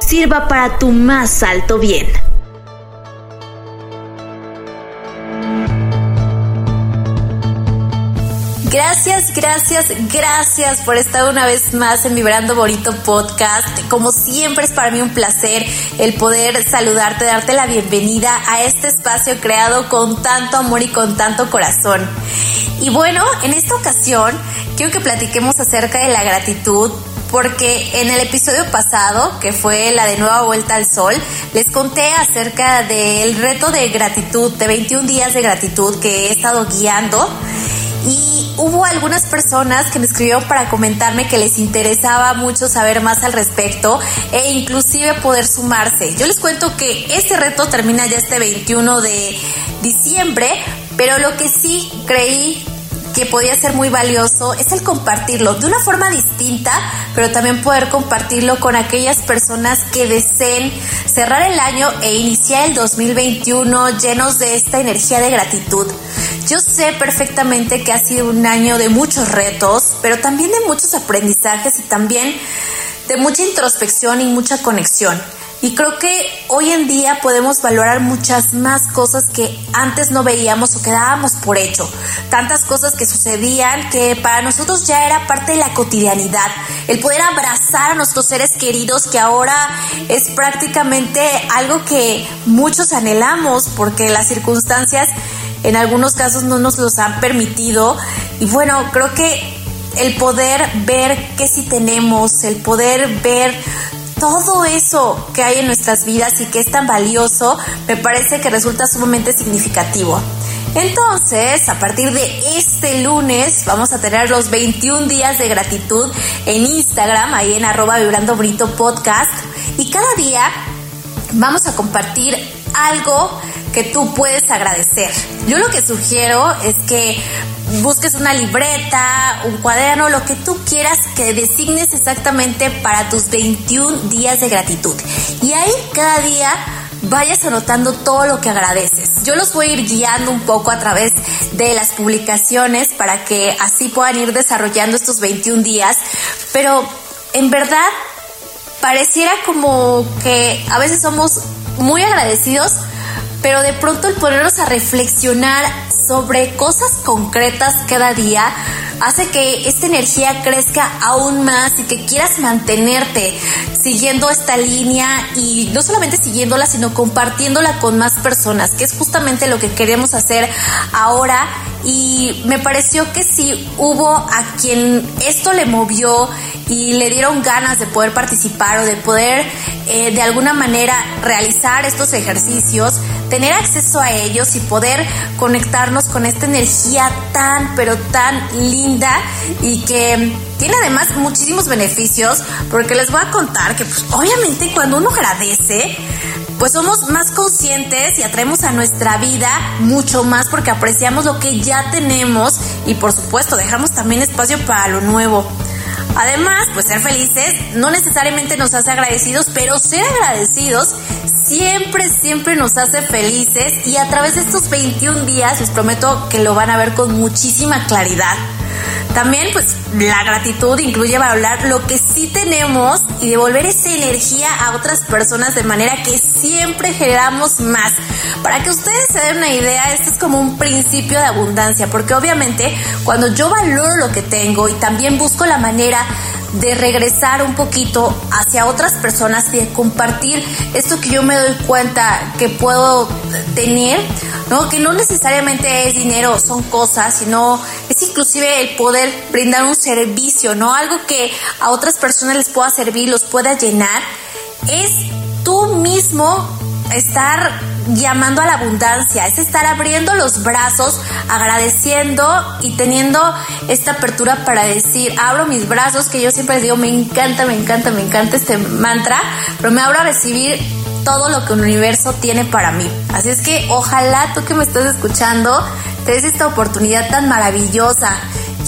sirva para tu más alto bien. Gracias, gracias, gracias por estar una vez más en Vibrando Bonito Podcast. Como siempre es para mí un placer el poder saludarte, darte la bienvenida a este espacio creado con tanto amor y con tanto corazón. Y bueno, en esta ocasión quiero que platiquemos acerca de la gratitud porque en el episodio pasado, que fue la de Nueva Vuelta al Sol, les conté acerca del reto de gratitud, de 21 días de gratitud que he estado guiando y hubo algunas personas que me escribieron para comentarme que les interesaba mucho saber más al respecto e inclusive poder sumarse. Yo les cuento que este reto termina ya este 21 de diciembre, pero lo que sí creí que podía ser muy valioso es el compartirlo de una forma distinta, pero también poder compartirlo con aquellas personas que deseen cerrar el año e iniciar el 2021 llenos de esta energía de gratitud. Yo sé perfectamente que ha sido un año de muchos retos, pero también de muchos aprendizajes y también de mucha introspección y mucha conexión. Y creo que hoy en día podemos valorar muchas más cosas que antes no veíamos o que dábamos por hecho. Tantas cosas que sucedían que para nosotros ya era parte de la cotidianidad. El poder abrazar a nuestros seres queridos que ahora es prácticamente algo que muchos anhelamos porque las circunstancias en algunos casos no nos los han permitido. Y bueno, creo que el poder ver qué sí tenemos, el poder ver todo eso que hay en nuestras vidas y que es tan valioso, me parece que resulta sumamente significativo. Entonces, a partir de este lunes vamos a tener los 21 días de gratitud en Instagram, ahí en arroba vibrando podcast. Y cada día vamos a compartir algo que tú puedes agradecer. Yo lo que sugiero es que busques una libreta, un cuaderno, lo que tú quieras que designes exactamente para tus 21 días de gratitud. Y ahí cada día vayas anotando todo lo que agradeces. Yo los voy a ir guiando un poco a través de las publicaciones para que así puedan ir desarrollando estos 21 días, pero en verdad pareciera como que a veces somos muy agradecidos, pero de pronto el ponernos a reflexionar sobre cosas concretas cada día hace que esta energía crezca aún más y que quieras mantenerte siguiendo esta línea y no solamente siguiéndola, sino compartiéndola con más personas, que es justamente lo que queremos hacer ahora. Y me pareció que si hubo a quien esto le movió y le dieron ganas de poder participar o de poder eh, de alguna manera realizar estos ejercicios, tener acceso a ellos y poder conectarnos con esta energía tan, pero tan linda y que tiene además muchísimos beneficios porque les voy a contar que pues, obviamente cuando uno agradece, pues somos más conscientes y atraemos a nuestra vida mucho más porque apreciamos lo que ya tenemos y por supuesto dejamos también espacio para lo nuevo. Además, pues ser felices no necesariamente nos hace agradecidos, pero ser agradecidos siempre, siempre nos hace felices y a través de estos 21 días les prometo que lo van a ver con muchísima claridad. También pues la gratitud incluye hablar lo que sí tenemos y devolver esa energía a otras personas de manera que siempre generamos más. Para que ustedes se den una idea, este es como un principio de abundancia, porque obviamente cuando yo valoro lo que tengo y también busco la manera de regresar un poquito hacia otras personas y de compartir esto que yo me doy cuenta que puedo tener, ¿no? Que no necesariamente es dinero, son cosas, sino es inclusive el poder brindar un servicio, ¿no? Algo que a otras personas les pueda servir, los pueda llenar, es tú mismo estar llamando a la abundancia, es estar abriendo los brazos, agradeciendo y teniendo esta apertura para decir, abro mis brazos, que yo siempre digo, me encanta, me encanta, me encanta este mantra, pero me abro a recibir todo lo que el universo tiene para mí. Así es que ojalá tú que me estás escuchando te des esta oportunidad tan maravillosa.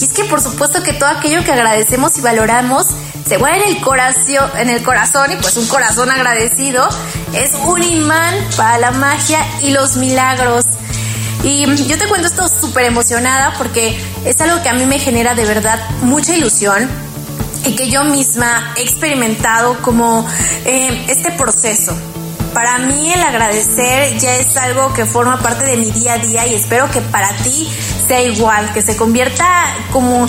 Y es que por supuesto que todo aquello que agradecemos y valoramos se en el corazón, en el corazón y pues un corazón agradecido es un imán para la magia y los milagros. Y yo te cuento esto súper emocionada porque es algo que a mí me genera de verdad mucha ilusión y que yo misma he experimentado como eh, este proceso. Para mí el agradecer ya es algo que forma parte de mi día a día y espero que para ti sea igual, que se convierta como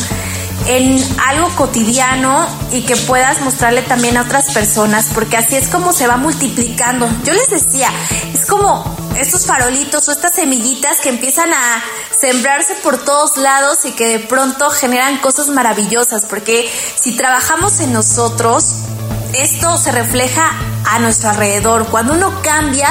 en algo cotidiano y que puedas mostrarle también a otras personas, porque así es como se va multiplicando. Yo les decía, es como estos farolitos o estas semillitas que empiezan a sembrarse por todos lados y que de pronto generan cosas maravillosas, porque si trabajamos en nosotros, esto se refleja a nuestro alrededor. Cuando uno cambia,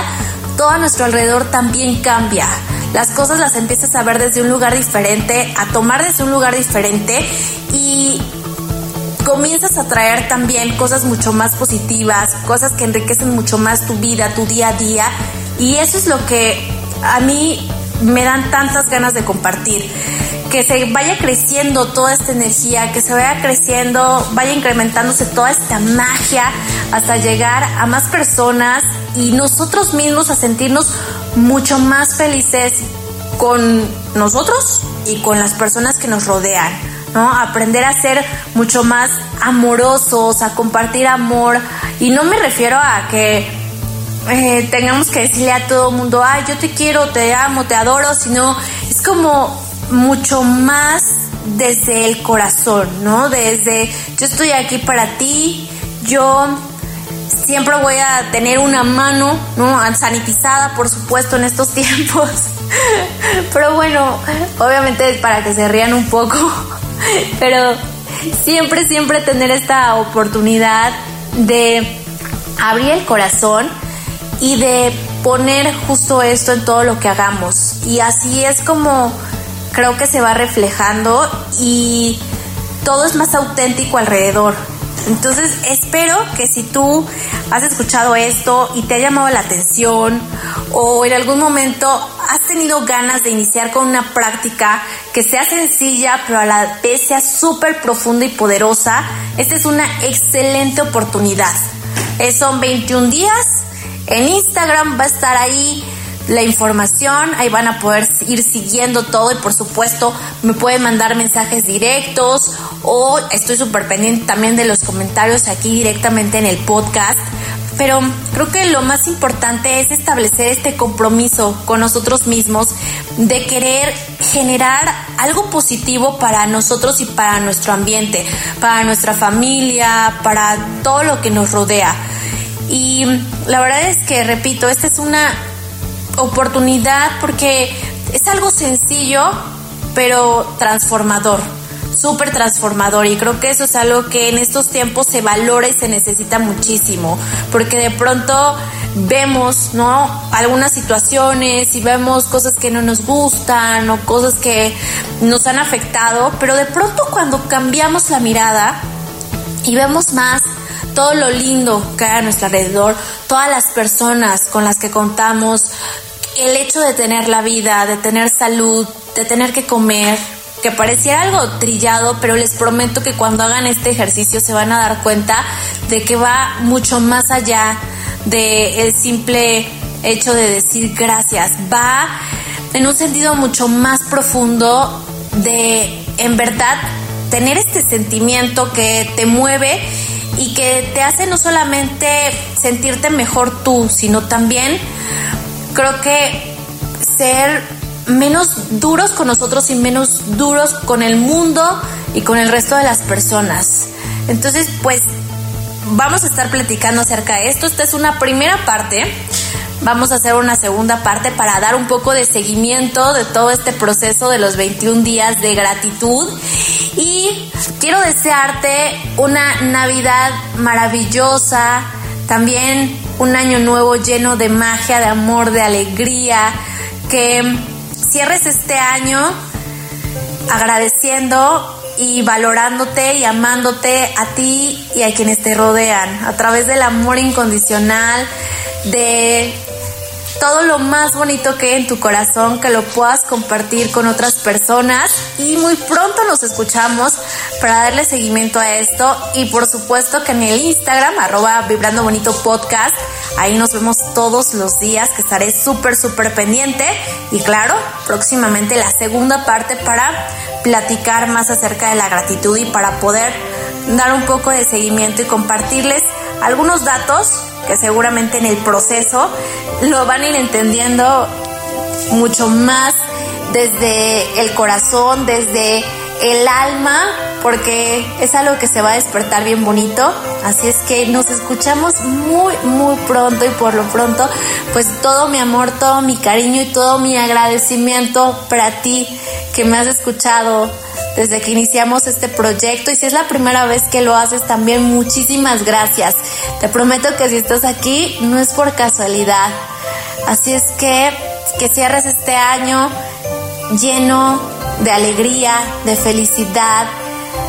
todo a nuestro alrededor también cambia. Las cosas las empiezas a ver desde un lugar diferente, a tomar desde un lugar diferente y comienzas a traer también cosas mucho más positivas, cosas que enriquecen mucho más tu vida, tu día a día. Y eso es lo que a mí me dan tantas ganas de compartir. Que se vaya creciendo toda esta energía, que se vaya creciendo, vaya incrementándose toda esta magia hasta llegar a más personas y nosotros mismos a sentirnos mucho más felices con nosotros y con las personas que nos rodean. ¿no? Aprender a ser mucho más amorosos, a compartir amor. Y no me refiero a que eh, tengamos que decirle a todo el mundo, ay, yo te quiero, te amo, te adoro, sino es como mucho más desde el corazón, ¿no? Desde yo estoy aquí para ti, yo siempre voy a tener una mano, ¿no? Sanitizada, por supuesto, en estos tiempos. Pero bueno, obviamente para que se rían un poco. Pero siempre, siempre tener esta oportunidad de abrir el corazón y de poner justo esto en todo lo que hagamos. Y así es como creo que se va reflejando y todo es más auténtico alrededor. Entonces espero que si tú has escuchado esto y te ha llamado la atención o en algún momento has tenido ganas de iniciar con una práctica que sea sencilla pero a la vez sea súper profunda y poderosa, esta es una excelente oportunidad. son 21 días, en Instagram va a estar ahí la información, ahí van a poder ir siguiendo todo y por supuesto me pueden mandar mensajes directos o estoy súper pendiente también de los comentarios aquí directamente en el podcast. Pero creo que lo más importante es establecer este compromiso con nosotros mismos de querer generar algo positivo para nosotros y para nuestro ambiente, para nuestra familia, para todo lo que nos rodea. Y la verdad es que, repito, esta es una oportunidad porque es algo sencillo, pero transformador, súper transformador. Y creo que eso es algo que en estos tiempos se valora y se necesita muchísimo, porque de pronto vemos, ¿no? Algunas situaciones y vemos cosas que no nos gustan o cosas que nos han afectado, pero de pronto cuando cambiamos la mirada y vemos más todo lo lindo que hay a nuestro alrededor, todas las personas con las que contamos, el hecho de tener la vida, de tener salud, de tener que comer, que pareciera algo trillado, pero les prometo que cuando hagan este ejercicio se van a dar cuenta de que va mucho más allá de el simple hecho de decir gracias, va en un sentido mucho más profundo de en verdad tener este sentimiento que te mueve y que te hace no solamente sentirte mejor tú, sino también creo que ser menos duros con nosotros y menos duros con el mundo y con el resto de las personas. Entonces, pues vamos a estar platicando acerca de esto. Esta es una primera parte. Vamos a hacer una segunda parte para dar un poco de seguimiento de todo este proceso de los 21 días de gratitud. Y quiero desearte una Navidad maravillosa, también un año nuevo lleno de magia, de amor, de alegría, que cierres este año agradeciendo y valorándote y amándote a ti y a quienes te rodean a través del amor incondicional de todo lo más bonito que hay en tu corazón, que lo puedas compartir con otras personas. Y muy pronto nos escuchamos para darle seguimiento a esto. Y por supuesto que en el Instagram arroba vibrando bonito podcast, ahí nos vemos todos los días que estaré súper súper pendiente. Y claro, próximamente la segunda parte para platicar más acerca de la gratitud y para poder dar un poco de seguimiento y compartirles algunos datos que seguramente en el proceso lo van a ir entendiendo mucho más desde el corazón, desde el alma, porque es algo que se va a despertar bien bonito. Así es que nos escuchamos muy, muy pronto y por lo pronto, pues todo mi amor, todo mi cariño y todo mi agradecimiento para ti que me has escuchado desde que iniciamos este proyecto y si es la primera vez que lo haces también muchísimas gracias. Te prometo que si estás aquí no es por casualidad. Así es que que cierres este año lleno de alegría, de felicidad,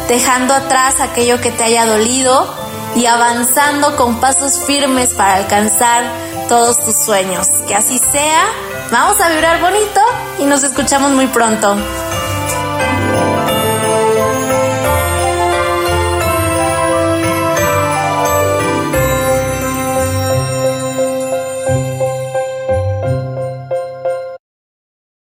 dejando atrás aquello que te haya dolido y avanzando con pasos firmes para alcanzar todos tus sueños. Que así sea. Vamos a vibrar bonito y nos escuchamos muy pronto.